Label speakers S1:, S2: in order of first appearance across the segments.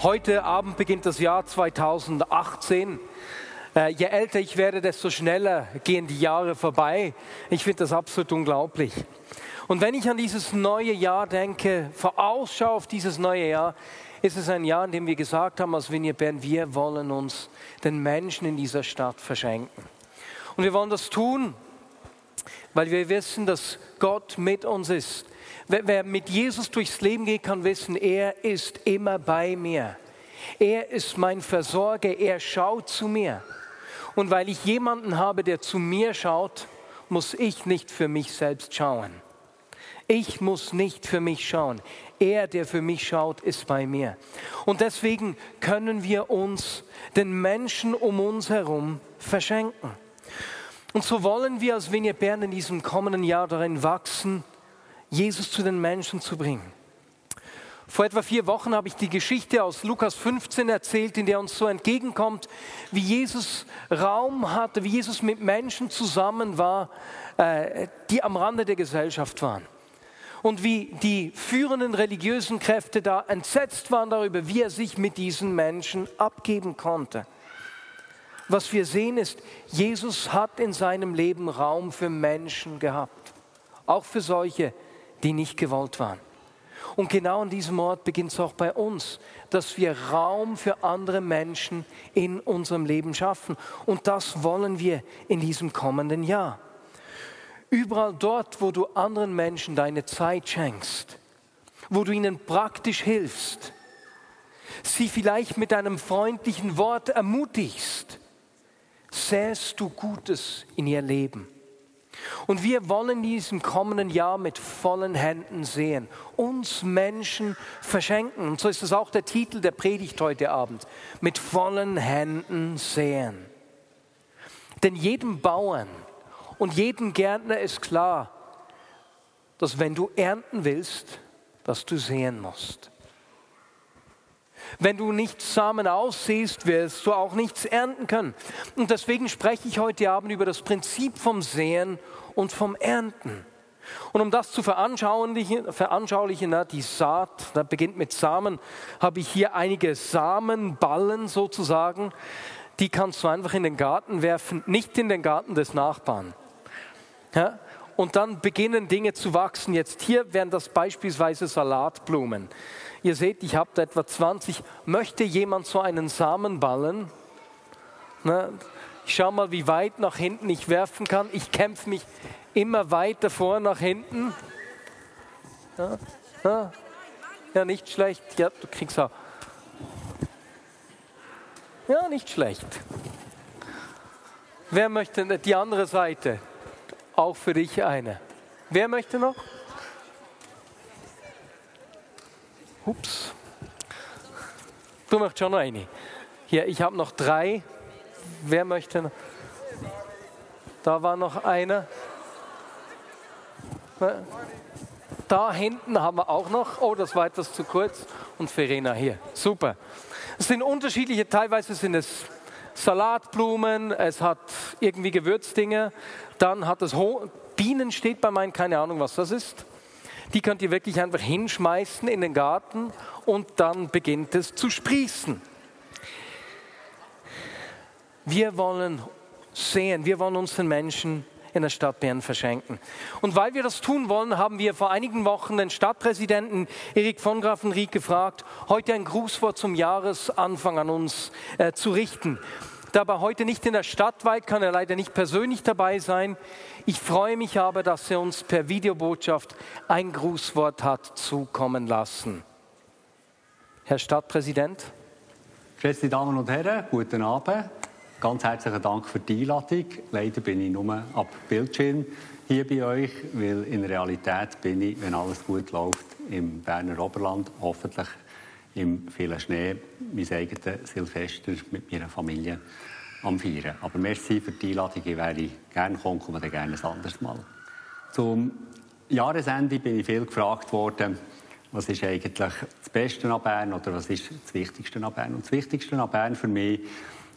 S1: Heute Abend beginnt das Jahr 2018. Äh, je älter ich werde, desto schneller gehen die Jahre vorbei. Ich finde das absolut unglaublich. Und wenn ich an dieses neue Jahr denke, vorausschaue auf dieses neue Jahr, ist es ein Jahr, in dem wir gesagt haben, als Vineyard Bern, wir wollen uns den Menschen in dieser Stadt verschenken. Und wir wollen das tun, weil wir wissen, dass Gott mit uns ist. Wer mit Jesus durchs Leben geht, kann wissen, er ist immer bei mir. Er ist mein Versorger, er schaut zu mir. Und weil ich jemanden habe, der zu mir schaut, muss ich nicht für mich selbst schauen. Ich muss nicht für mich schauen. Er, der für mich schaut, ist bei mir. Und deswegen können wir uns den Menschen um uns herum verschenken. Und so wollen wir als Vineyard Bern in diesem kommenden Jahr darin wachsen, Jesus zu den Menschen zu bringen. Vor etwa vier Wochen habe ich die Geschichte aus Lukas 15 erzählt, in der uns so entgegenkommt, wie Jesus Raum hatte, wie Jesus mit Menschen zusammen war, äh, die am Rande der Gesellschaft waren. Und wie die führenden religiösen Kräfte da entsetzt waren darüber, wie er sich mit diesen Menschen abgeben konnte. Was wir sehen ist, Jesus hat in seinem Leben Raum für Menschen gehabt, auch für solche, die nicht gewollt waren. Und genau an diesem Ort beginnt es auch bei uns, dass wir Raum für andere Menschen in unserem Leben schaffen. Und das wollen wir in diesem kommenden Jahr. Überall dort, wo du anderen Menschen deine Zeit schenkst, wo du ihnen praktisch hilfst, sie vielleicht mit einem freundlichen Wort ermutigst, säst du Gutes in ihr Leben. Und wir wollen diesem kommenden Jahr mit vollen Händen sehen, uns Menschen verschenken. Und so ist es auch der Titel der Predigt heute Abend, mit vollen Händen sehen. Denn jedem Bauern und jedem Gärtner ist klar, dass wenn du ernten willst, dass du sehen musst. Wenn du nicht Samen aussiehst, wirst du auch nichts ernten können. Und deswegen spreche ich heute Abend über das Prinzip vom Sehen und vom Ernten. Und um das zu veranschaulichen, veranschaulichen die Saat, da beginnt mit Samen, habe ich hier einige Samenballen sozusagen. Die kannst du einfach in den Garten werfen, nicht in den Garten des Nachbarn. Ja? Und dann beginnen Dinge zu wachsen. Jetzt hier wären das beispielsweise Salatblumen. Ihr seht, ich habe da etwa 20. Möchte jemand so einen Samenballen? Na, ich schaue mal, wie weit nach hinten ich werfen kann. Ich kämpfe mich immer weiter vor nach hinten. Ja, ja, ja, nicht schlecht. Ja, du kriegst auch. Ja, nicht schlecht. Wer möchte die andere Seite? Auch für dich eine. Wer möchte noch? Ups. Du möchtest schon noch eine. Hier, ich habe noch drei. Wer möchte noch? Da war noch einer. Da hinten haben wir auch noch. Oh, das war etwas zu kurz. Und Verena hier. Super. Es sind unterschiedliche, teilweise sind es Salatblumen, es hat irgendwie Gewürzdinge. Dann hat es Ho Bienen steht bei meinen, keine Ahnung, was das ist. Die könnt ihr wirklich einfach hinschmeißen in den Garten und dann beginnt es zu sprießen. Wir wollen sehen, wir wollen uns den Menschen in der Stadt Bern verschenken. Und weil wir das tun wollen, haben wir vor einigen Wochen den Stadtpräsidenten Erik von Grafenried gefragt, heute ein Grußwort zum Jahresanfang an uns äh, zu richten. Da er heute nicht in der Stadt weilt, kann er leider nicht persönlich dabei sein. Ich freue mich aber, dass er uns per Videobotschaft ein Grußwort hat zukommen lassen. Herr Stadtpräsident.
S2: Geschätzte Damen und Herren, guten Abend. Ganz herzlichen Dank für die Einladung. Leider bin ich nur ab Bildschirm hier bei euch, weil in Realität bin ich, wenn alles gut läuft, im Berner Oberland, hoffentlich im vielen Schnee mein eigenes Silvester mit meiner Familie am Feiern. Aber merci für die Einladung, ich wäre gerne gekommen, komme dann gerne ein anderes Mal. Zum Jahresende bin ich viel gefragt worden, was ist eigentlich das Beste an Bern oder was ist das Wichtigste an Bern? Und das Wichtigste an Bern für mich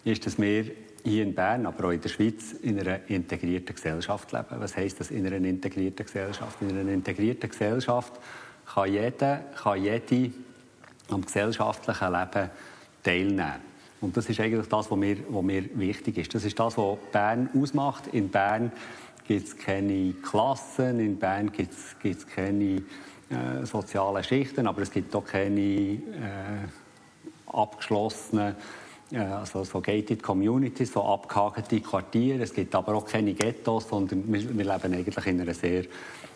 S2: ist, dass wir hier in Bern, aber auch in der Schweiz, in einer integrierten Gesellschaft leben. Was heisst das in einer integrierten Gesellschaft? In einer integrierten Gesellschaft kann jeder, kann jede am gesellschaftlichen Leben teilnehmen. Und das ist eigentlich das, was mir, was mir wichtig ist. Das ist das, was Bern ausmacht. In Bern gibt es keine Klassen, in Bern gibt es keine äh, sozialen Schichten, aber es gibt auch keine äh, abgeschlossenen also so gated Communities, so abgehakte Quartiere. Es gibt aber auch keine Ghettos, sondern wir, wir leben eigentlich in einer sehr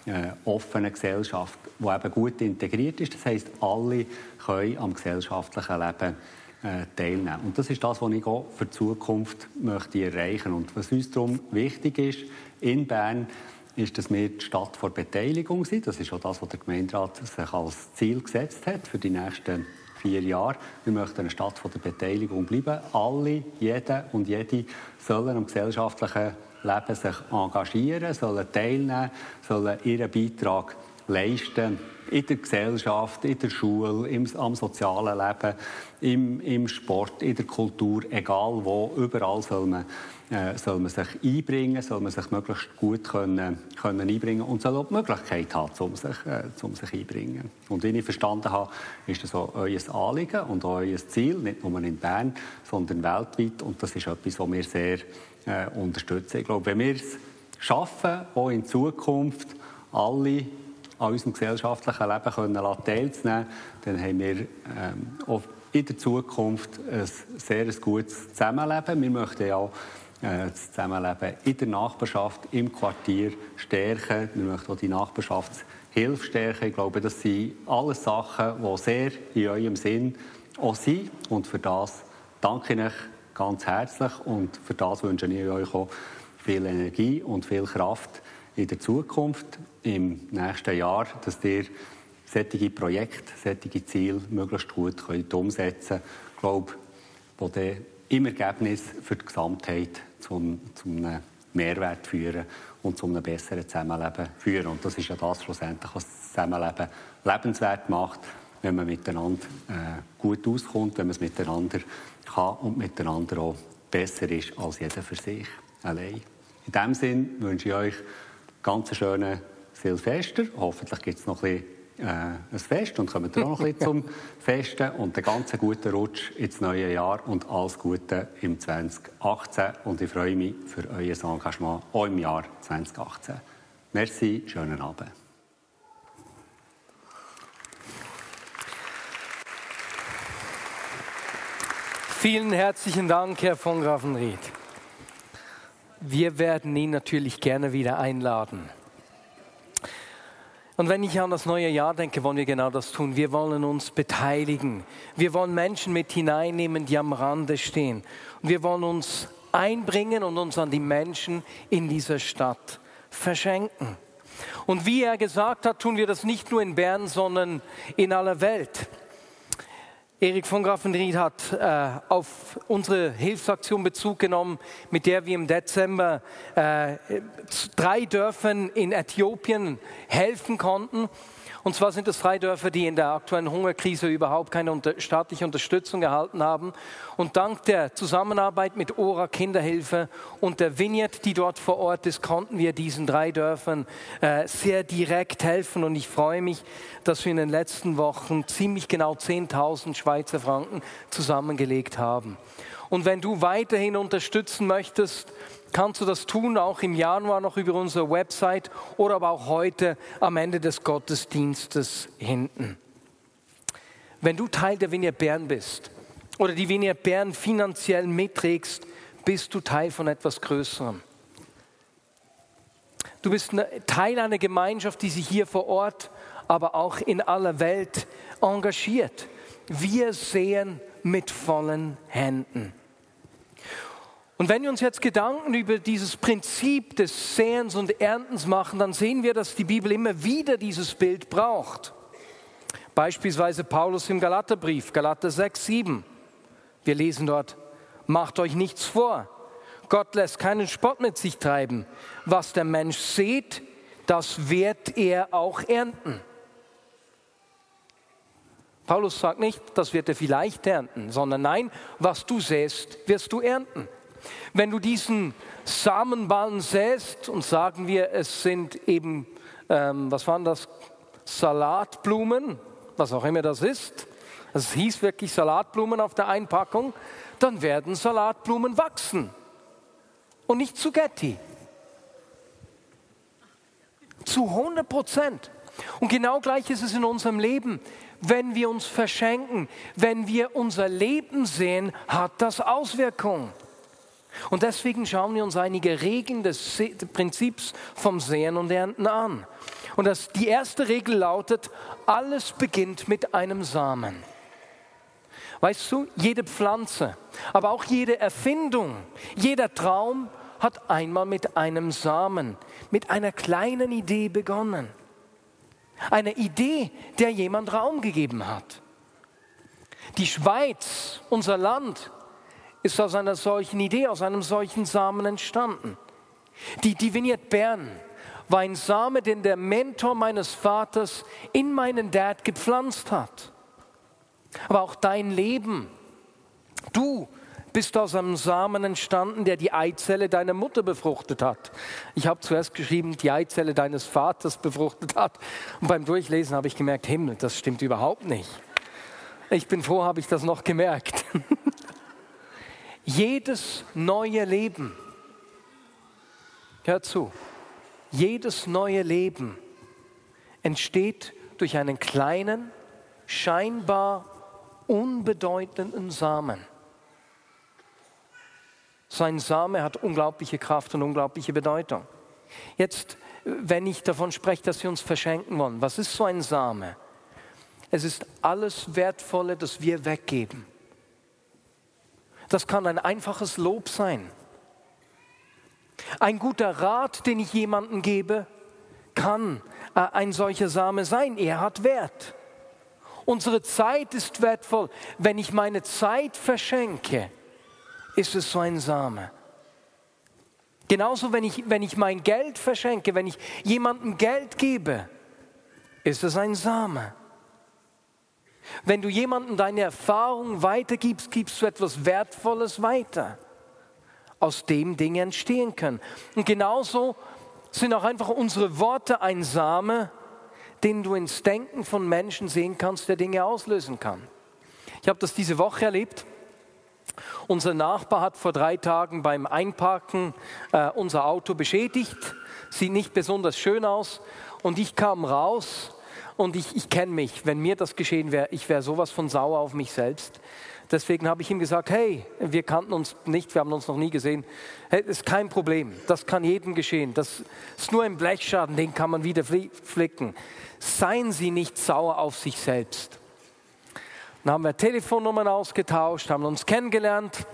S2: äh, offenen Gesellschaft, die eben gut integriert ist. Das heisst, alle können am gesellschaftlichen Leben äh, teilnehmen. Und das ist das, was ich auch für die Zukunft möchte erreichen Und was uns darum wichtig ist, in Bern, ist, dass wir die Stadt vor Beteiligung sind. Das ist auch das, was der Gemeinderat sich als Ziel gesetzt hat für die nächsten vier Jahre. Wir möchten eine Stadt von der Beteiligung bleiben. Alle, jeder und jede sollen am gesellschaftlichen Leben sich engagieren, sollen teilnehmen, sollen ihren Beitrag leisten in der Gesellschaft, in der Schule, im, am sozialen Leben, im, im Sport, in der Kultur, egal wo, überall soll man, soll man sich einbringen, soll man sich möglichst gut können, können einbringen und soll auch die Möglichkeit haben, um sich, äh, um sich einbringen. Und wie ich verstanden habe, ist das auch euer Anliegen und auch euer Ziel, nicht nur in Bern, sondern weltweit und das ist etwas, was wir sehr äh, unterstützen. Ich glaube, wenn wir es schaffen, auch in Zukunft alle an unserem gesellschaftlichen Leben können teilzunehmen, dann haben wir ähm, auch in der Zukunft ein sehr gutes Zusammenleben. Wir möchten ja äh, das Zusammenleben in der Nachbarschaft, im Quartier stärken. Wir möchten auch die Nachbarschaftshilfe stärken. Ich glaube, das sind alles Sachen, die sehr in eurem Sinn auch sind. Und für das danke ich euch ganz herzlich und für das wünsche ich euch auch viel Energie und viel Kraft in der Zukunft, im nächsten Jahr, dass ihr solche Projekte, solche Ziele möglichst gut könnt umsetzen könnt. Ich glaube, wo im Ergebnis für die Gesamtheit zum, zum Mehrwert führen und zu einem besseren Zusammenleben führen. Und das ist ja das schlussendlich, was das Zusammenleben lebenswert macht, wenn man miteinander äh, gut auskommt, wenn man es miteinander kann und miteinander auch besser ist als jeder für sich allein. In diesem Sinne wünsche ich euch ganz schönen Silvester. Hoffentlich gibt es noch ein bisschen äh, ein Fest und kommen auch noch ein bisschen zum Festen und einen ganz guten Rutsch ins neue Jahr und alles Gute im 2018 und ich freue mich für euer Engagement auch im Jahr 2018. Merci, schönen Abend.
S1: Vielen herzlichen Dank, Herr von Grafenried. Wir werden ihn natürlich gerne wieder einladen. Und wenn ich an das neue Jahr denke, wollen wir genau das tun. Wir wollen uns beteiligen. Wir wollen Menschen mit hineinnehmen, die am Rande stehen. Und wir wollen uns einbringen und uns an die Menschen in dieser Stadt verschenken. Und wie er gesagt hat, tun wir das nicht nur in Bern, sondern in aller Welt. Erik von Grafenried hat äh, auf unsere Hilfsaktion Bezug genommen, mit der wir im Dezember äh, drei Dörfern in Äthiopien helfen konnten. Und zwar sind es drei Dörfer, die in der aktuellen Hungerkrise überhaupt keine unter staatliche Unterstützung erhalten haben. Und dank der Zusammenarbeit mit Ora Kinderhilfe und der Vineyard, die dort vor Ort ist, konnten wir diesen drei Dörfern äh, sehr direkt helfen. Und ich freue mich, dass wir in den letzten Wochen ziemlich genau 10.000 Schweizer Franken zusammengelegt haben. Und wenn du weiterhin unterstützen möchtest, kannst du das tun, auch im Januar noch über unsere Website oder aber auch heute am Ende des Gottesdienstes hinten. Wenn du Teil der Vinia Bern bist oder die Vinia Bern finanziell mitträgst, bist du Teil von etwas Größerem. Du bist Teil einer Gemeinschaft, die sich hier vor Ort, aber auch in aller Welt engagiert. Wir sehen mit vollen Händen. Und wenn wir uns jetzt Gedanken über dieses Prinzip des Säens und Erntens machen, dann sehen wir, dass die Bibel immer wieder dieses Bild braucht. Beispielsweise Paulus im Galaterbrief, Galater 6, 7. Wir lesen dort, macht euch nichts vor. Gott lässt keinen Spott mit sich treiben. Was der Mensch sieht, das wird er auch ernten. Paulus sagt nicht, das wird er vielleicht ernten, sondern nein, was du säst, wirst du ernten. Wenn du diesen Samenballen säst und sagen wir, es sind eben, ähm, was waren das, Salatblumen, was auch immer das ist, es hieß wirklich Salatblumen auf der Einpackung, dann werden Salatblumen wachsen und nicht zu Getty. Zu 100 Prozent. Und genau gleich ist es in unserem Leben. Wenn wir uns verschenken, wenn wir unser Leben sehen, hat das Auswirkungen. Und deswegen schauen wir uns einige Regeln des Prinzips vom Sehen und Ernten an. Und das, die erste Regel lautet, alles beginnt mit einem Samen. Weißt du, jede Pflanze, aber auch jede Erfindung, jeder Traum hat einmal mit einem Samen, mit einer kleinen Idee begonnen. Eine Idee, der jemand Raum gegeben hat. Die Schweiz, unser Land, ist aus einer solchen Idee, aus einem solchen Samen entstanden. Die, die Bern war ein Same, den der Mentor meines Vaters in meinen Dad gepflanzt hat. Aber auch dein Leben, du bist aus einem Samen entstanden, der die Eizelle deiner Mutter befruchtet hat. Ich habe zuerst geschrieben, die Eizelle deines Vaters befruchtet hat. Und beim Durchlesen habe ich gemerkt, Himmel, das stimmt überhaupt nicht. Ich bin froh, habe ich das noch gemerkt. jedes neue Leben, hör zu, jedes neue Leben entsteht durch einen kleinen, scheinbar unbedeutenden Samen. Sein Same hat unglaubliche Kraft und unglaubliche Bedeutung. Jetzt, wenn ich davon spreche, dass wir uns verschenken wollen, was ist so ein Same? Es ist alles Wertvolle, das wir weggeben. Das kann ein einfaches Lob sein. Ein guter Rat, den ich jemandem gebe, kann äh, ein solcher Same sein. Er hat Wert. Unsere Zeit ist wertvoll. Wenn ich meine Zeit verschenke, ist es so ein Same. Genauso, wenn ich, wenn ich mein Geld verschenke, wenn ich jemandem Geld gebe, ist es ein Same. Wenn du jemandem deine Erfahrung weitergibst, gibst du etwas Wertvolles weiter, aus dem Dinge entstehen können. Und genauso sind auch einfach unsere Worte ein Same, den du ins Denken von Menschen sehen kannst, der Dinge auslösen kann. Ich habe das diese Woche erlebt. Unser Nachbar hat vor drei Tagen beim Einparken äh, unser Auto beschädigt. Sieht nicht besonders schön aus. Und ich kam raus und ich, ich kenne mich. Wenn mir das geschehen wäre, ich wäre sowas von sauer auf mich selbst. Deswegen habe ich ihm gesagt, hey, wir kannten uns nicht, wir haben uns noch nie gesehen. Hey, ist kein Problem, das kann jedem geschehen. Das ist nur ein Blechschaden, den kann man wieder flicken. Seien Sie nicht sauer auf sich selbst. Dann haben wir Telefonnummern ausgetauscht, haben uns kennengelernt.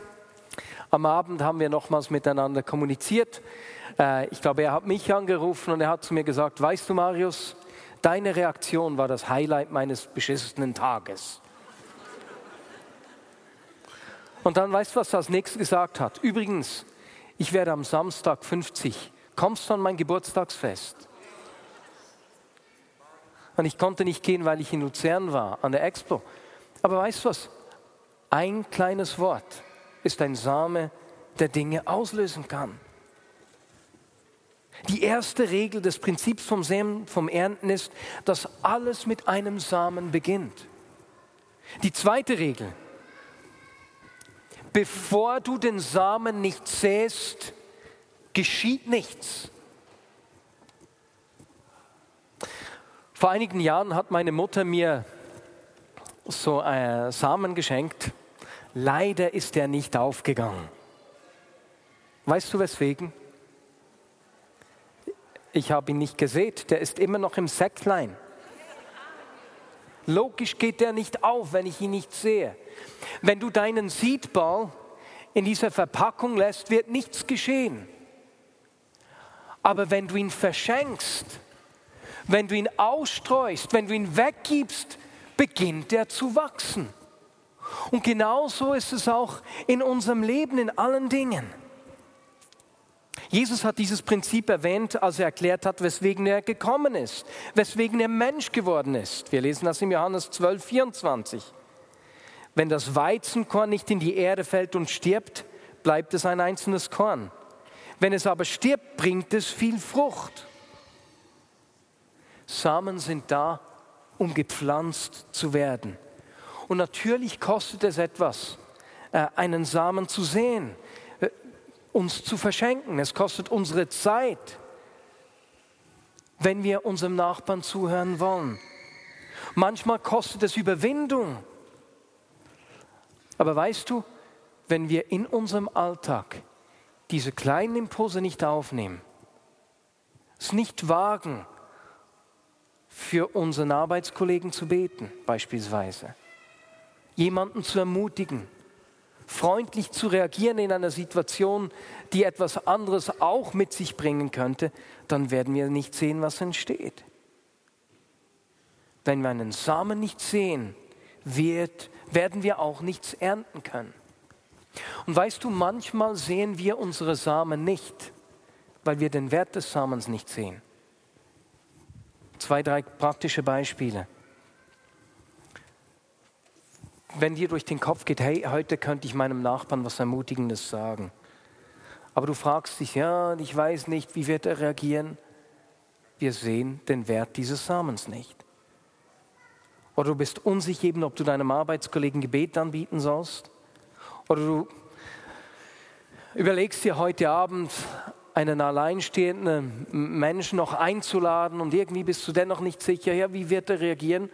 S1: Am Abend haben wir nochmals miteinander kommuniziert. Äh, ich glaube, er hat mich angerufen und er hat zu mir gesagt, weißt du Marius, deine Reaktion war das Highlight meines beschissenen Tages. Und dann weißt du, was er als nächstes gesagt hat? Übrigens, ich werde am Samstag 50. Kommst du an mein Geburtstagsfest? Und ich konnte nicht gehen, weil ich in Luzern war, an der Expo. Aber weißt du was? Ein kleines Wort ist ein Same, der Dinge auslösen kann. Die erste Regel des Prinzips vom, Sämen, vom Ernten ist, dass alles mit einem Samen beginnt. Die zweite Regel, bevor du den Samen nicht säst, geschieht nichts. Vor einigen Jahren hat meine Mutter mir so äh, Samen geschenkt. Leider ist er nicht aufgegangen. Weißt du weswegen? Ich habe ihn nicht gesät, der ist immer noch im Säcklein. Logisch geht der nicht auf, wenn ich ihn nicht sehe. Wenn du deinen Seedball in dieser Verpackung lässt, wird nichts geschehen. Aber wenn du ihn verschenkst, wenn du ihn ausstreust, wenn du ihn weggibst, beginnt er zu wachsen. Und genauso ist es auch in unserem Leben, in allen Dingen. Jesus hat dieses Prinzip erwähnt, als er erklärt hat, weswegen er gekommen ist, weswegen er Mensch geworden ist. Wir lesen das in Johannes 12, 24. Wenn das Weizenkorn nicht in die Erde fällt und stirbt, bleibt es ein einzelnes Korn. Wenn es aber stirbt, bringt es viel Frucht. Samen sind da, um gepflanzt zu werden. Und natürlich kostet es etwas, äh, einen Samen zu sehen, uns zu verschenken. Es kostet unsere Zeit, wenn wir unserem Nachbarn zuhören wollen. Manchmal kostet es Überwindung. Aber weißt du, wenn wir in unserem Alltag diese kleinen Impulse nicht aufnehmen, es nicht wagen, für unseren Arbeitskollegen zu beten, beispielsweise, jemanden zu ermutigen, freundlich zu reagieren in einer Situation, die etwas anderes auch mit sich bringen könnte, dann werden wir nicht sehen, was entsteht. Wenn wir einen Samen nicht sehen, wird, werden wir auch nichts ernten können. Und weißt du, manchmal sehen wir unsere Samen nicht, weil wir den Wert des Samens nicht sehen. Zwei, drei praktische Beispiele. Wenn dir durch den Kopf geht, hey, heute könnte ich meinem Nachbarn was Ermutigendes sagen. Aber du fragst dich, ja, ich weiß nicht, wie wird er reagieren? Wir sehen den Wert dieses Samens nicht. Oder du bist unsicher ob du deinem Arbeitskollegen Gebet anbieten sollst. Oder du überlegst dir heute Abend, einen alleinstehenden Menschen noch einzuladen und irgendwie bist du dennoch nicht sicher, ja, wie wird er reagieren?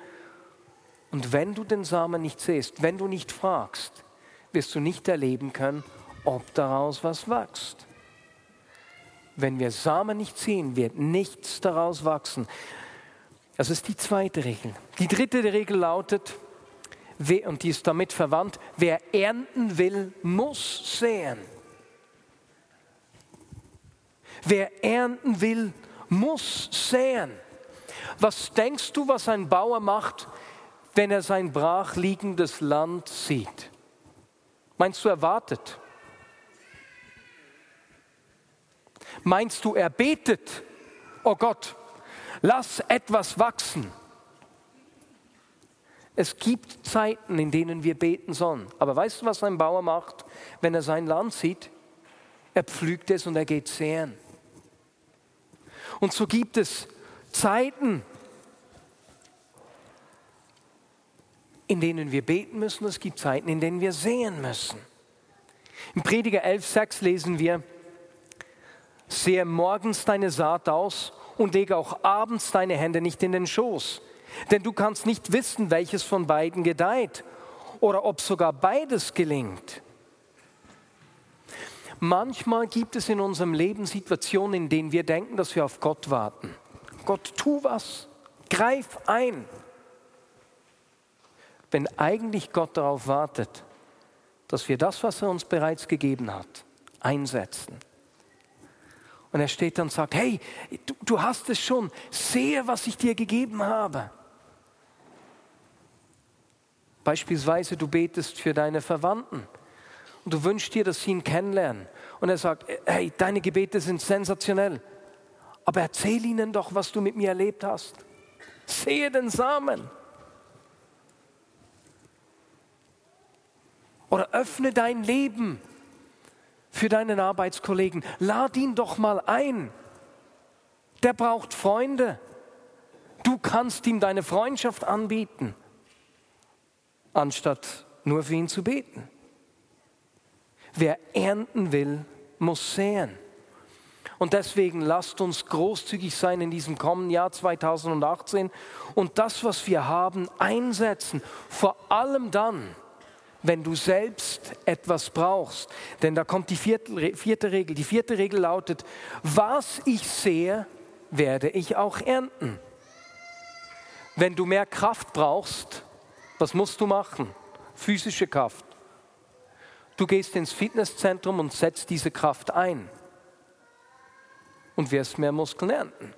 S1: Und wenn du den Samen nicht siehst, wenn du nicht fragst, wirst du nicht erleben können, ob daraus was wächst. Wenn wir Samen nicht sehen, wird nichts daraus wachsen. Das ist die zweite Regel. Die dritte Regel lautet, und die ist damit verwandt, wer ernten will, muss säen. Wer ernten will, muss säen. Was denkst du, was ein Bauer macht, wenn er sein brachliegendes Land sieht? Meinst du, er wartet? Meinst du, er betet? Oh Gott, lass etwas wachsen. Es gibt Zeiten, in denen wir beten sollen. Aber weißt du, was ein Bauer macht, wenn er sein Land sieht? Er pflügt es und er geht säen. Und so gibt es Zeiten, in denen wir beten müssen, es gibt Zeiten, in denen wir sehen müssen. Im Prediger 11,6 lesen wir, sehe morgens deine Saat aus und lege auch abends deine Hände nicht in den Schoß, denn du kannst nicht wissen, welches von beiden gedeiht oder ob sogar beides gelingt. Manchmal gibt es in unserem Leben Situationen, in denen wir denken, dass wir auf Gott warten. Gott, tu was, greif ein. Wenn eigentlich Gott darauf wartet, dass wir das, was er uns bereits gegeben hat, einsetzen. Und er steht dann und sagt, hey, du, du hast es schon, sehe, was ich dir gegeben habe. Beispielsweise, du betest für deine Verwandten und du wünschst dir, dass sie ihn kennenlernen. Und er sagt, hey, deine Gebete sind sensationell, aber erzähl ihnen doch, was du mit mir erlebt hast. Sehe den Samen. Oder öffne dein Leben für deinen Arbeitskollegen. Lad ihn doch mal ein. Der braucht Freunde. Du kannst ihm deine Freundschaft anbieten, anstatt nur für ihn zu beten. Wer ernten will, muss säen. Und deswegen lasst uns großzügig sein in diesem kommenden Jahr 2018 und das, was wir haben, einsetzen. Vor allem dann, wenn du selbst etwas brauchst. Denn da kommt die vierte, vierte Regel. Die vierte Regel lautet, was ich sehe, werde ich auch ernten. Wenn du mehr Kraft brauchst, was musst du machen? Physische Kraft. Du gehst ins Fitnesszentrum und setzt diese Kraft ein und wirst mehr Muskeln ernten.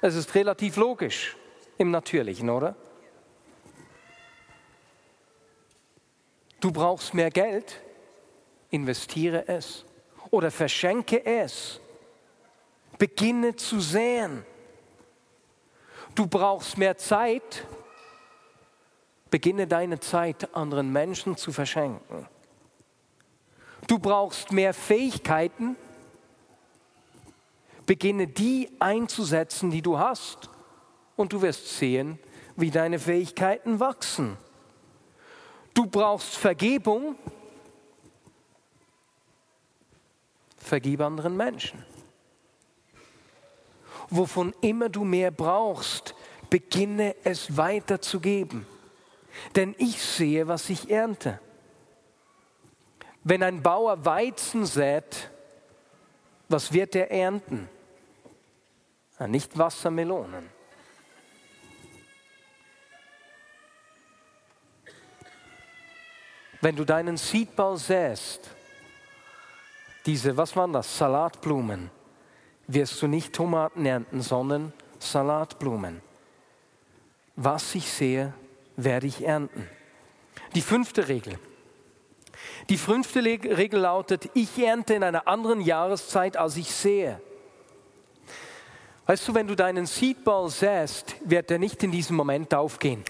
S1: Es ist relativ logisch im Natürlichen, oder? Du brauchst mehr Geld, investiere es oder verschenke es. Beginne zu säen. Du brauchst mehr Zeit, beginne deine Zeit anderen Menschen zu verschenken. Du brauchst mehr Fähigkeiten, beginne die einzusetzen, die du hast, und du wirst sehen, wie deine Fähigkeiten wachsen. Du brauchst Vergebung, vergib anderen Menschen. Wovon immer du mehr brauchst, beginne es weiterzugeben. Denn ich sehe, was ich ernte. Wenn ein Bauer Weizen sät, was wird er ernten? Nicht Wassermelonen. Wenn du deinen Seedball säst, diese, was waren das, Salatblumen, wirst du nicht Tomaten ernten, sondern Salatblumen. Was ich sehe, werde ich ernten. Die fünfte Regel. Die fünfte Regel lautet, ich ernte in einer anderen Jahreszeit, als ich sehe. Weißt du, wenn du deinen Seedball säst, wird er nicht in diesem Moment aufgehen.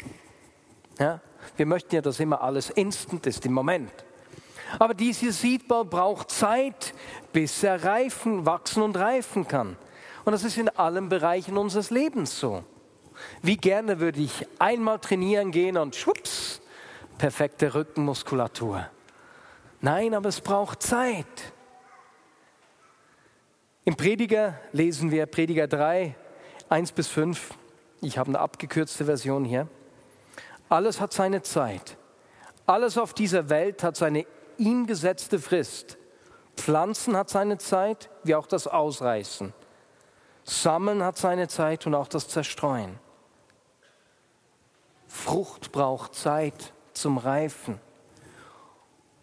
S1: Ja? Wir möchten ja, dass immer alles instant ist, im Moment. Aber dieser Seedball braucht Zeit, bis er reifen, wachsen und reifen kann. Und das ist in allen Bereichen unseres Lebens so. Wie gerne würde ich einmal trainieren gehen und schwupps, perfekte Rückenmuskulatur. Nein, aber es braucht Zeit. Im Prediger lesen wir Prediger 3, 1 bis 5. Ich habe eine abgekürzte Version hier. Alles hat seine Zeit. Alles auf dieser Welt hat seine ihm gesetzte Frist. Pflanzen hat seine Zeit, wie auch das Ausreißen. Sammeln hat seine Zeit und auch das Zerstreuen. Frucht braucht Zeit zum Reifen.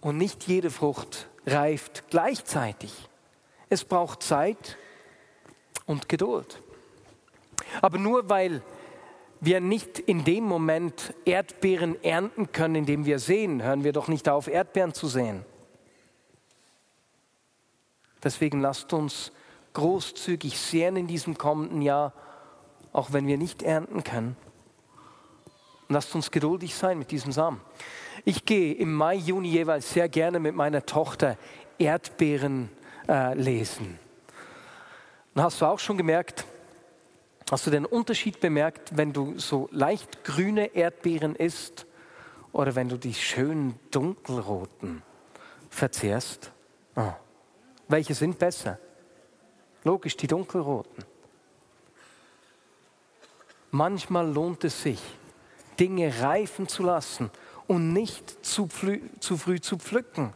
S1: Und nicht jede Frucht reift gleichzeitig. Es braucht Zeit und Geduld. Aber nur weil wir nicht in dem Moment Erdbeeren ernten können, indem wir sehen, hören wir doch nicht auf, Erdbeeren zu sehen. Deswegen lasst uns großzügig säen in diesem kommenden Jahr, auch wenn wir nicht ernten können. lasst uns geduldig sein mit diesem Samen. Ich gehe im Mai, Juni jeweils sehr gerne mit meiner Tochter Erdbeeren äh, lesen. Und hast du auch schon gemerkt, Hast du den Unterschied bemerkt, wenn du so leicht grüne Erdbeeren isst oder wenn du die schönen dunkelroten verzehrst? Oh. Welche sind besser? Logisch, die dunkelroten. Manchmal lohnt es sich, Dinge reifen zu lassen und nicht zu, zu früh zu pflücken.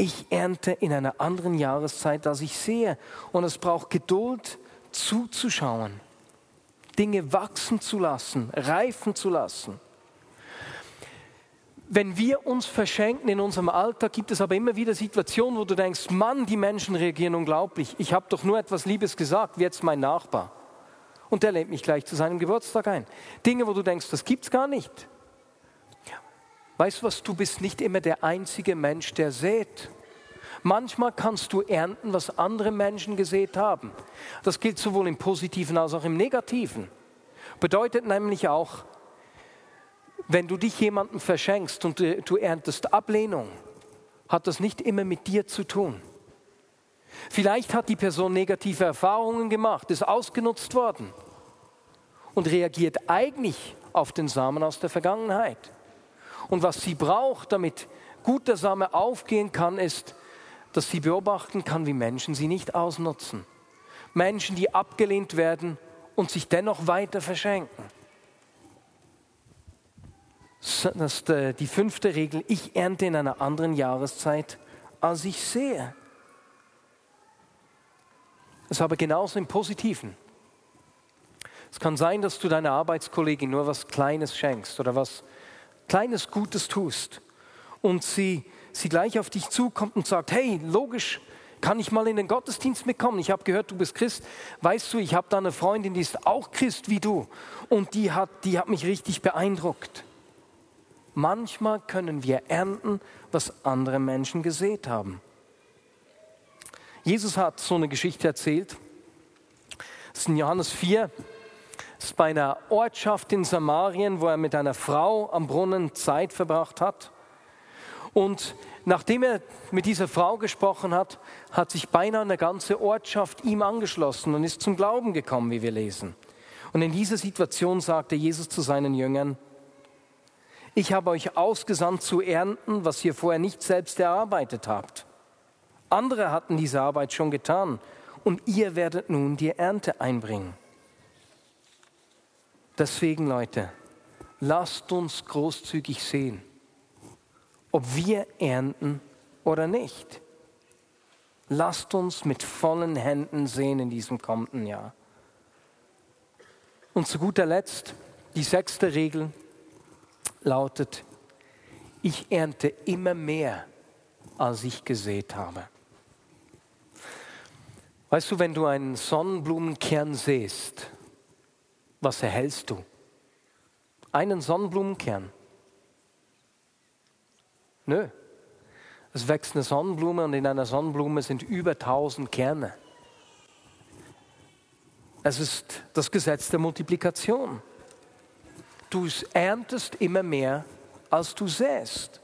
S1: Ich ernte in einer anderen Jahreszeit, als ich sehe. Und es braucht Geduld, zuzuschauen, Dinge wachsen zu lassen, reifen zu lassen. Wenn wir uns verschenken in unserem Alltag, gibt es aber immer wieder Situationen, wo du denkst, Mann, die Menschen reagieren unglaublich. Ich habe doch nur etwas Liebes gesagt, wie jetzt mein Nachbar. Und der lädt mich gleich zu seinem Geburtstag ein. Dinge, wo du denkst, das gibt es gar nicht. Weißt du was, du bist nicht immer der einzige Mensch, der sät. Manchmal kannst du ernten, was andere Menschen gesät haben. Das gilt sowohl im positiven als auch im negativen. Bedeutet nämlich auch, wenn du dich jemandem verschenkst und du erntest Ablehnung, hat das nicht immer mit dir zu tun. Vielleicht hat die Person negative Erfahrungen gemacht, ist ausgenutzt worden und reagiert eigentlich auf den Samen aus der Vergangenheit. Und was sie braucht, damit gut der Same aufgehen kann, ist, dass sie beobachten kann, wie Menschen sie nicht ausnutzen. Menschen, die abgelehnt werden und sich dennoch weiter verschenken. Das ist äh, die fünfte Regel. Ich ernte in einer anderen Jahreszeit, als ich sehe. Das ist aber genauso im Positiven. Es kann sein, dass du deiner Arbeitskollegin nur was Kleines schenkst oder was kleines Gutes tust und sie, sie gleich auf dich zukommt und sagt, hey, logisch, kann ich mal in den Gottesdienst mitkommen? Ich habe gehört, du bist Christ. Weißt du, ich habe da eine Freundin, die ist auch Christ wie du und die hat, die hat mich richtig beeindruckt. Manchmal können wir ernten, was andere Menschen gesät haben. Jesus hat so eine Geschichte erzählt. Das ist in Johannes 4. Bei einer Ortschaft in Samarien, wo er mit einer Frau am Brunnen Zeit verbracht hat. Und nachdem er mit dieser Frau gesprochen hat, hat sich beinahe eine ganze Ortschaft ihm angeschlossen und ist zum Glauben gekommen, wie wir lesen. Und in dieser Situation sagte Jesus zu seinen Jüngern, ich habe euch ausgesandt zu ernten, was ihr vorher nicht selbst erarbeitet habt. Andere hatten diese Arbeit schon getan und ihr werdet nun die Ernte einbringen. Deswegen, Leute, lasst uns großzügig sehen, ob wir ernten oder nicht. Lasst uns mit vollen Händen sehen in diesem kommenden Jahr. Und zu guter Letzt, die sechste Regel lautet, ich ernte immer mehr, als ich gesät habe. Weißt du, wenn du einen Sonnenblumenkern säst, was erhältst du? Einen Sonnenblumenkern? Nö. Es wächst eine Sonnenblume und in einer Sonnenblume sind über 1000 Kerne. Es ist das Gesetz der Multiplikation. Du erntest immer mehr, als du säst.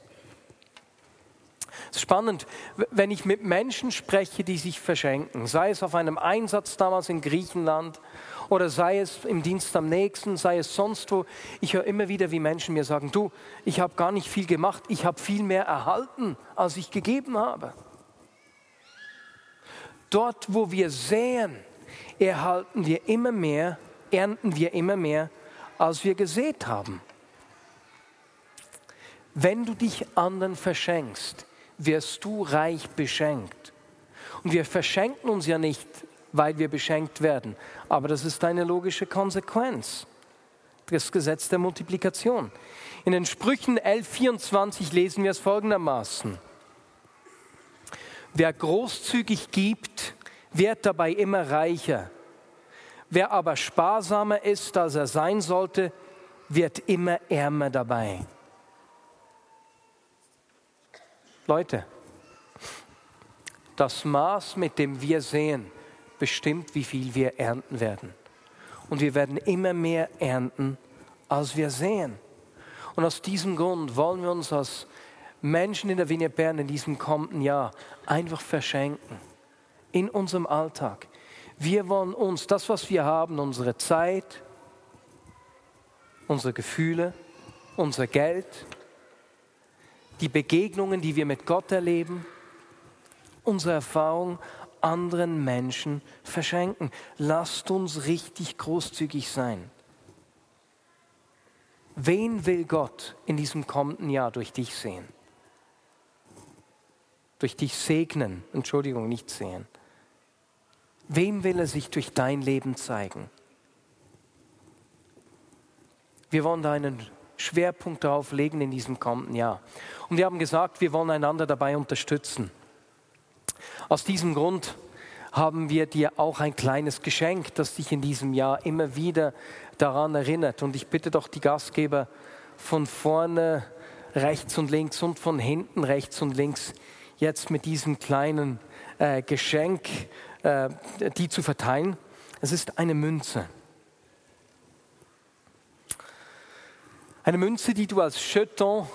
S1: Es ist spannend, wenn ich mit Menschen spreche, die sich verschenken, sei es auf einem Einsatz damals in Griechenland oder sei es im Dienst am nächsten, sei es sonst wo. Ich höre immer wieder, wie Menschen mir sagen, du, ich habe gar nicht viel gemacht, ich habe viel mehr erhalten, als ich gegeben habe. Dort, wo wir säen, erhalten wir immer mehr, ernten wir immer mehr, als wir gesät haben. Wenn du dich anderen verschenkst, wirst du reich beschenkt. Und wir verschenken uns ja nicht, weil wir beschenkt werden, aber das ist eine logische Konsequenz. Das Gesetz der Multiplikation. In den Sprüchen 11.24 lesen wir es folgendermaßen. Wer großzügig gibt, wird dabei immer reicher. Wer aber sparsamer ist, als er sein sollte, wird immer ärmer dabei. Leute, das Maß, mit dem wir sehen, bestimmt, wie viel wir ernten werden. Und wir werden immer mehr ernten, als wir sehen. Und aus diesem Grund wollen wir uns als Menschen in der Vinie Bern in diesem kommenden Jahr einfach verschenken. In unserem Alltag, wir wollen uns, das, was wir haben, unsere Zeit, unsere Gefühle, unser Geld, die Begegnungen, die wir mit Gott erleben, unsere Erfahrung anderen Menschen verschenken. Lasst uns richtig großzügig sein. Wen will Gott in diesem kommenden Jahr durch dich sehen? Durch dich segnen, Entschuldigung, nicht sehen. Wem will er sich durch dein Leben zeigen? Wir wollen da einen Schwerpunkt darauf legen in diesem kommenden Jahr. Und wir haben gesagt, wir wollen einander dabei unterstützen. Aus diesem Grund haben wir dir auch ein kleines Geschenk, das dich in diesem Jahr immer wieder daran erinnert. Und ich bitte doch die Gastgeber von vorne rechts und links und von hinten rechts und links jetzt mit diesem kleinen äh, Geschenk äh, die zu verteilen. Es ist eine Münze. Eine Münze, die du als Jeton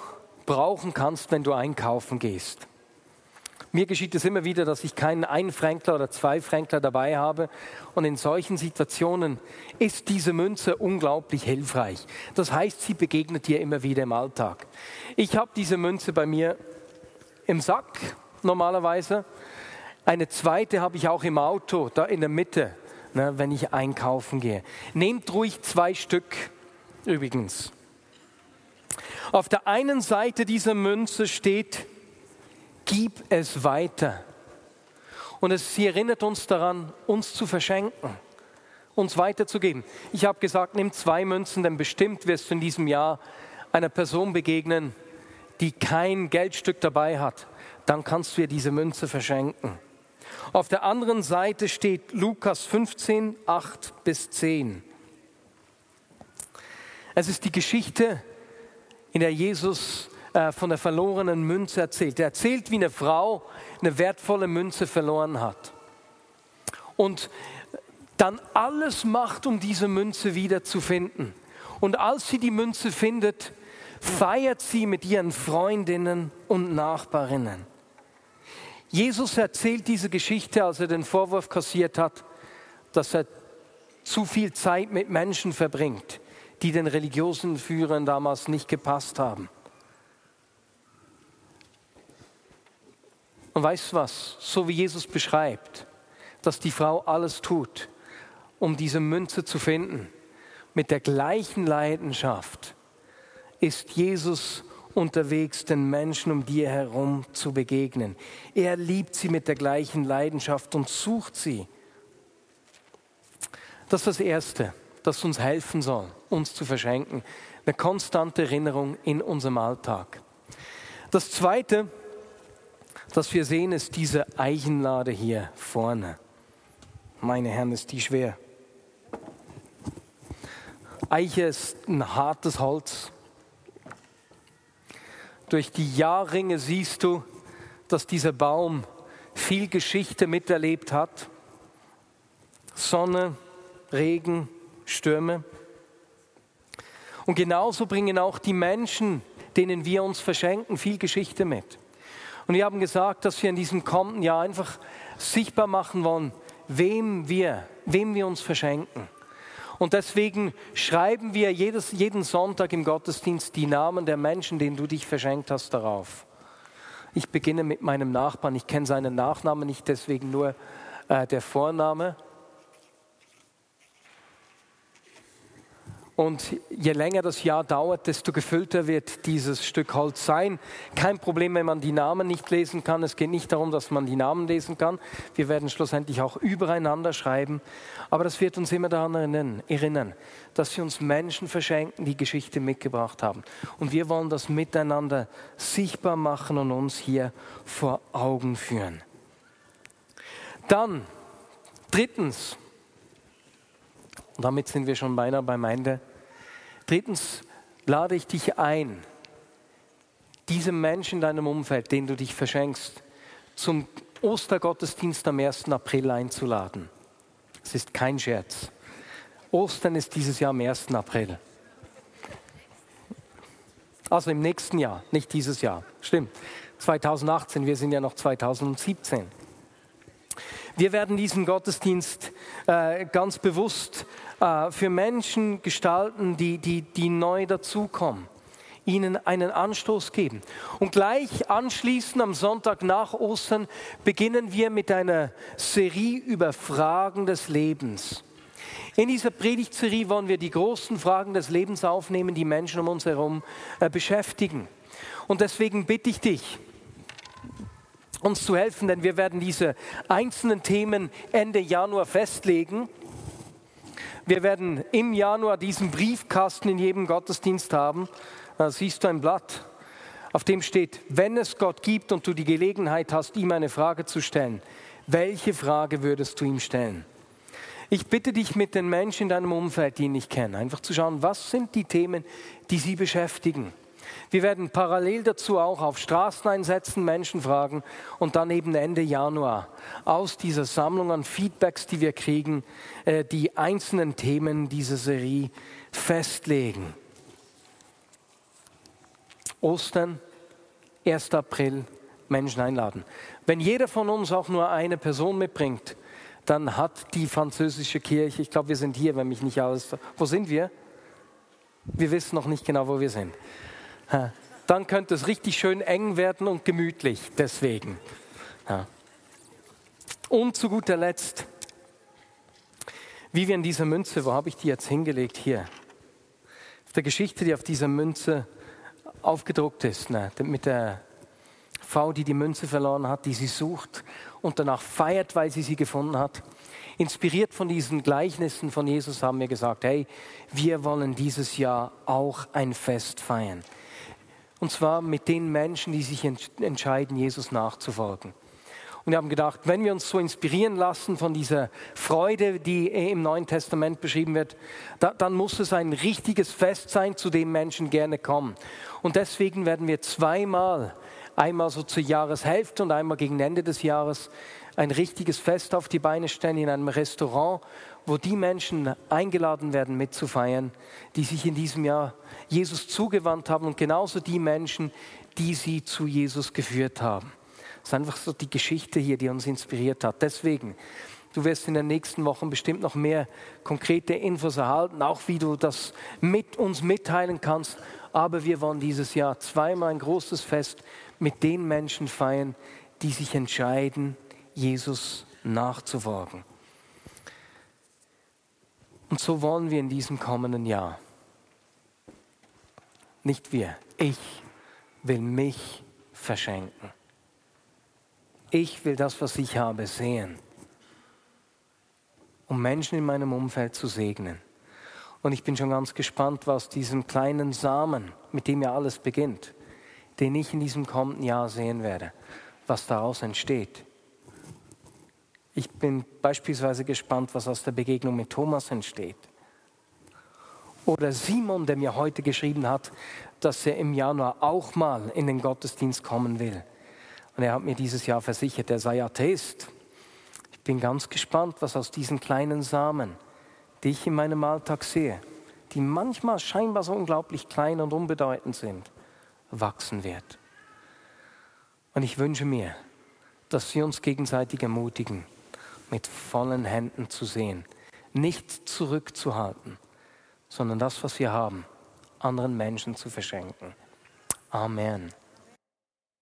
S1: brauchen kannst, wenn du einkaufen gehst. Mir geschieht es immer wieder, dass ich keinen Einfränkler oder Zweifränkler dabei habe. Und in solchen Situationen ist diese Münze unglaublich hilfreich. Das heißt, sie begegnet dir immer wieder im Alltag. Ich habe diese Münze bei mir im Sack normalerweise. Eine zweite habe ich auch im Auto, da in der Mitte, ne, wenn ich einkaufen gehe. Nehmt ruhig zwei Stück übrigens. Auf der einen Seite dieser Münze steht, gib es weiter. Und es, sie erinnert uns daran, uns zu verschenken, uns weiterzugeben. Ich habe gesagt, nimm zwei Münzen, denn bestimmt wirst du in diesem Jahr einer Person begegnen, die kein Geldstück dabei hat. Dann kannst du ihr diese Münze verschenken. Auf der anderen Seite steht Lukas 15, 8 bis 10. Es ist die Geschichte in der Jesus äh, von der verlorenen Münze erzählt. Er erzählt, wie eine Frau eine wertvolle Münze verloren hat. Und dann alles macht, um diese Münze wieder zu finden. Und als sie die Münze findet, feiert sie mit ihren Freundinnen und Nachbarinnen. Jesus erzählt diese Geschichte, als er den Vorwurf kassiert hat, dass er zu viel Zeit mit Menschen verbringt, die den religiösen Führern damals nicht gepasst haben. Und weißt du was? So wie Jesus beschreibt, dass die Frau alles tut, um diese Münze zu finden, mit der gleichen Leidenschaft ist Jesus unterwegs, den Menschen um dir herum zu begegnen. Er liebt sie mit der gleichen Leidenschaft und sucht sie. Das ist das Erste, das uns helfen soll, uns zu verschenken. Eine konstante Erinnerung in unserem Alltag. Das Zweite, das wir sehen, ist diese Eichenlade hier vorne. Meine Herren, ist die schwer. Eiche ist ein hartes Holz. Durch die Jahrringe siehst du, dass dieser Baum viel Geschichte miterlebt hat. Sonne, Regen, Stürme. Und genauso bringen auch die Menschen, denen wir uns verschenken, viel Geschichte mit. Und wir haben gesagt, dass wir in diesem kommenden Jahr einfach sichtbar machen wollen, wem wir, wem wir uns verschenken. Und deswegen schreiben wir jedes, jeden Sonntag im Gottesdienst die Namen der Menschen, denen du dich verschenkt hast, darauf. Ich beginne mit meinem Nachbarn. Ich kenne seinen Nachnamen nicht, deswegen nur äh, der Vorname. Und je länger das Jahr dauert, desto gefüllter wird dieses Stück Holz sein. Kein Problem, wenn man die Namen nicht lesen kann. Es geht nicht darum, dass man die Namen lesen kann. Wir werden schlussendlich auch übereinander schreiben. Aber das wird uns immer daran erinnern, dass wir uns Menschen verschenken, die Geschichte mitgebracht haben. Und wir wollen das miteinander sichtbar machen und uns hier vor Augen führen. Dann, drittens, und damit sind wir schon beinahe beim Ende. Drittens lade ich dich ein, diesem Menschen in deinem Umfeld, den du dich verschenkst, zum Ostergottesdienst am 1. April einzuladen. Es ist kein Scherz. Ostern ist dieses Jahr am 1. April. Also im nächsten Jahr, nicht dieses Jahr. Stimmt. 2018, wir sind ja noch 2017. Wir werden diesen Gottesdienst äh, ganz bewusst äh, für Menschen gestalten, die, die, die neu dazukommen, ihnen einen Anstoß geben. Und gleich anschließend am Sonntag nach Ostern beginnen wir mit einer Serie über Fragen des Lebens. In dieser Predigtserie wollen wir die großen Fragen des Lebens aufnehmen, die Menschen um uns herum äh, beschäftigen. Und deswegen bitte ich dich, uns zu helfen, denn wir werden diese einzelnen Themen Ende Januar festlegen. Wir werden im Januar diesen Briefkasten in jedem Gottesdienst haben. Da siehst du ein Blatt, auf dem steht, wenn es Gott gibt und du die Gelegenheit hast, ihm eine Frage zu stellen, welche Frage würdest du ihm stellen? Ich bitte dich mit den Menschen in deinem Umfeld, die ihn nicht kennen, einfach zu schauen, was sind die Themen, die sie beschäftigen. Wir werden parallel dazu auch auf Straßen einsetzen, Menschen fragen und dann eben Ende Januar aus dieser Sammlung an Feedbacks, die wir kriegen, äh, die einzelnen Themen dieser Serie festlegen. Ostern, 1. April, Menschen einladen. Wenn jeder von uns auch nur eine Person mitbringt, dann hat die französische Kirche, ich glaube, wir sind hier, wenn mich nicht alles. Wo sind wir? Wir wissen noch nicht genau, wo wir sind dann könnte es richtig schön eng werden und gemütlich deswegen. Und zu guter Letzt, wie wir in dieser Münze, wo habe ich die jetzt hingelegt? Hier. Auf der Geschichte, die auf dieser Münze aufgedruckt ist, ne? mit der Frau, die die Münze verloren hat, die sie sucht und danach feiert, weil sie sie gefunden hat. Inspiriert von diesen Gleichnissen von Jesus haben wir gesagt, hey, wir wollen dieses Jahr auch ein Fest feiern. Und zwar mit den Menschen, die sich entscheiden, Jesus nachzufolgen. Und wir haben gedacht, wenn wir uns so inspirieren lassen von dieser Freude, die im Neuen Testament beschrieben wird, da, dann muss es ein richtiges Fest sein, zu dem Menschen gerne kommen. Und deswegen werden wir zweimal, einmal so zur Jahreshälfte und einmal gegen Ende des Jahres, ein richtiges Fest auf die Beine stellen in einem Restaurant, wo die Menschen eingeladen werden mitzufeiern, die sich in diesem Jahr Jesus zugewandt haben und genauso die Menschen, die sie zu Jesus geführt haben. Das ist einfach so die Geschichte hier, die uns inspiriert hat. Deswegen, du wirst in den nächsten Wochen bestimmt noch mehr konkrete Infos erhalten, auch wie du das mit uns mitteilen kannst. Aber wir wollen dieses Jahr zweimal ein großes Fest mit den Menschen feiern, die sich entscheiden, Jesus nachzufolgen. Und so wollen wir in diesem kommenden Jahr. Nicht wir, ich will mich verschenken. Ich will das, was ich habe, sehen, um Menschen in meinem Umfeld zu segnen. Und ich bin schon ganz gespannt, was diesem kleinen Samen, mit dem ja alles beginnt, den ich in diesem kommenden Jahr sehen werde, was daraus entsteht. Ich bin beispielsweise gespannt, was aus der Begegnung mit Thomas entsteht. Oder Simon, der mir heute geschrieben hat, dass er im Januar auch mal in den Gottesdienst kommen will. Und er hat mir dieses Jahr versichert, er sei Atheist. Ich bin ganz gespannt, was aus diesen kleinen Samen, die ich in meinem Alltag sehe, die manchmal scheinbar so unglaublich klein und unbedeutend sind, wachsen wird. Und ich wünsche mir, dass wir uns gegenseitig ermutigen, mit vollen Händen zu sehen, nicht zurückzuhalten, sondern das, was wir haben, anderen Menschen zu verschenken. Amen.